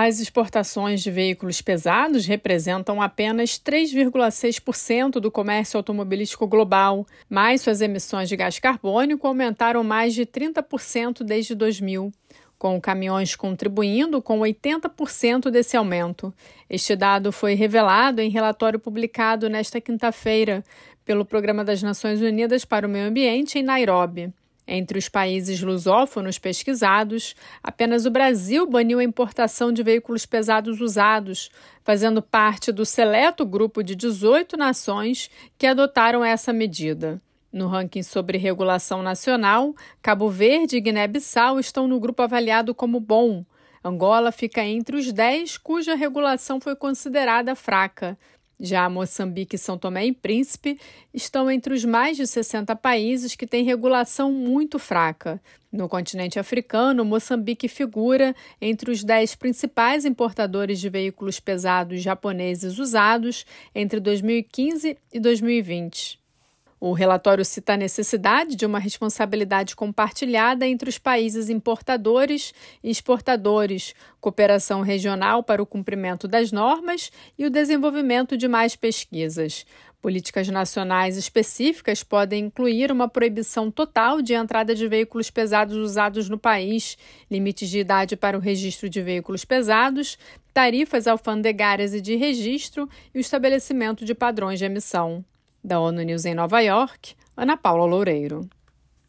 As exportações de veículos pesados representam apenas 3,6% do comércio automobilístico global, mas suas emissões de gás carbônico aumentaram mais de 30% desde 2000 com caminhões contribuindo com 80% desse aumento. Este dado foi revelado em relatório publicado nesta quinta-feira pelo Programa das Nações Unidas para o Meio Ambiente em Nairobi. Entre os países lusófonos pesquisados, apenas o Brasil baniu a importação de veículos pesados usados, fazendo parte do seleto grupo de 18 nações que adotaram essa medida. No ranking sobre regulação nacional, Cabo Verde e Guiné-Bissau estão no grupo avaliado como bom. Angola fica entre os 10 cuja regulação foi considerada fraca, já Moçambique e São Tomé e Príncipe estão entre os mais de 60 países que têm regulação muito fraca. No continente africano, Moçambique figura entre os 10 principais importadores de veículos pesados japoneses usados entre 2015 e 2020. O relatório cita a necessidade de uma responsabilidade compartilhada entre os países importadores e exportadores, cooperação regional para o cumprimento das normas e o desenvolvimento de mais pesquisas. Políticas nacionais específicas podem incluir uma proibição total de entrada de veículos pesados usados no país, limites de idade para o registro de veículos pesados, tarifas alfandegárias e de registro e o estabelecimento de padrões de emissão. Da ONU News em Nova York, Ana Paula Loureiro.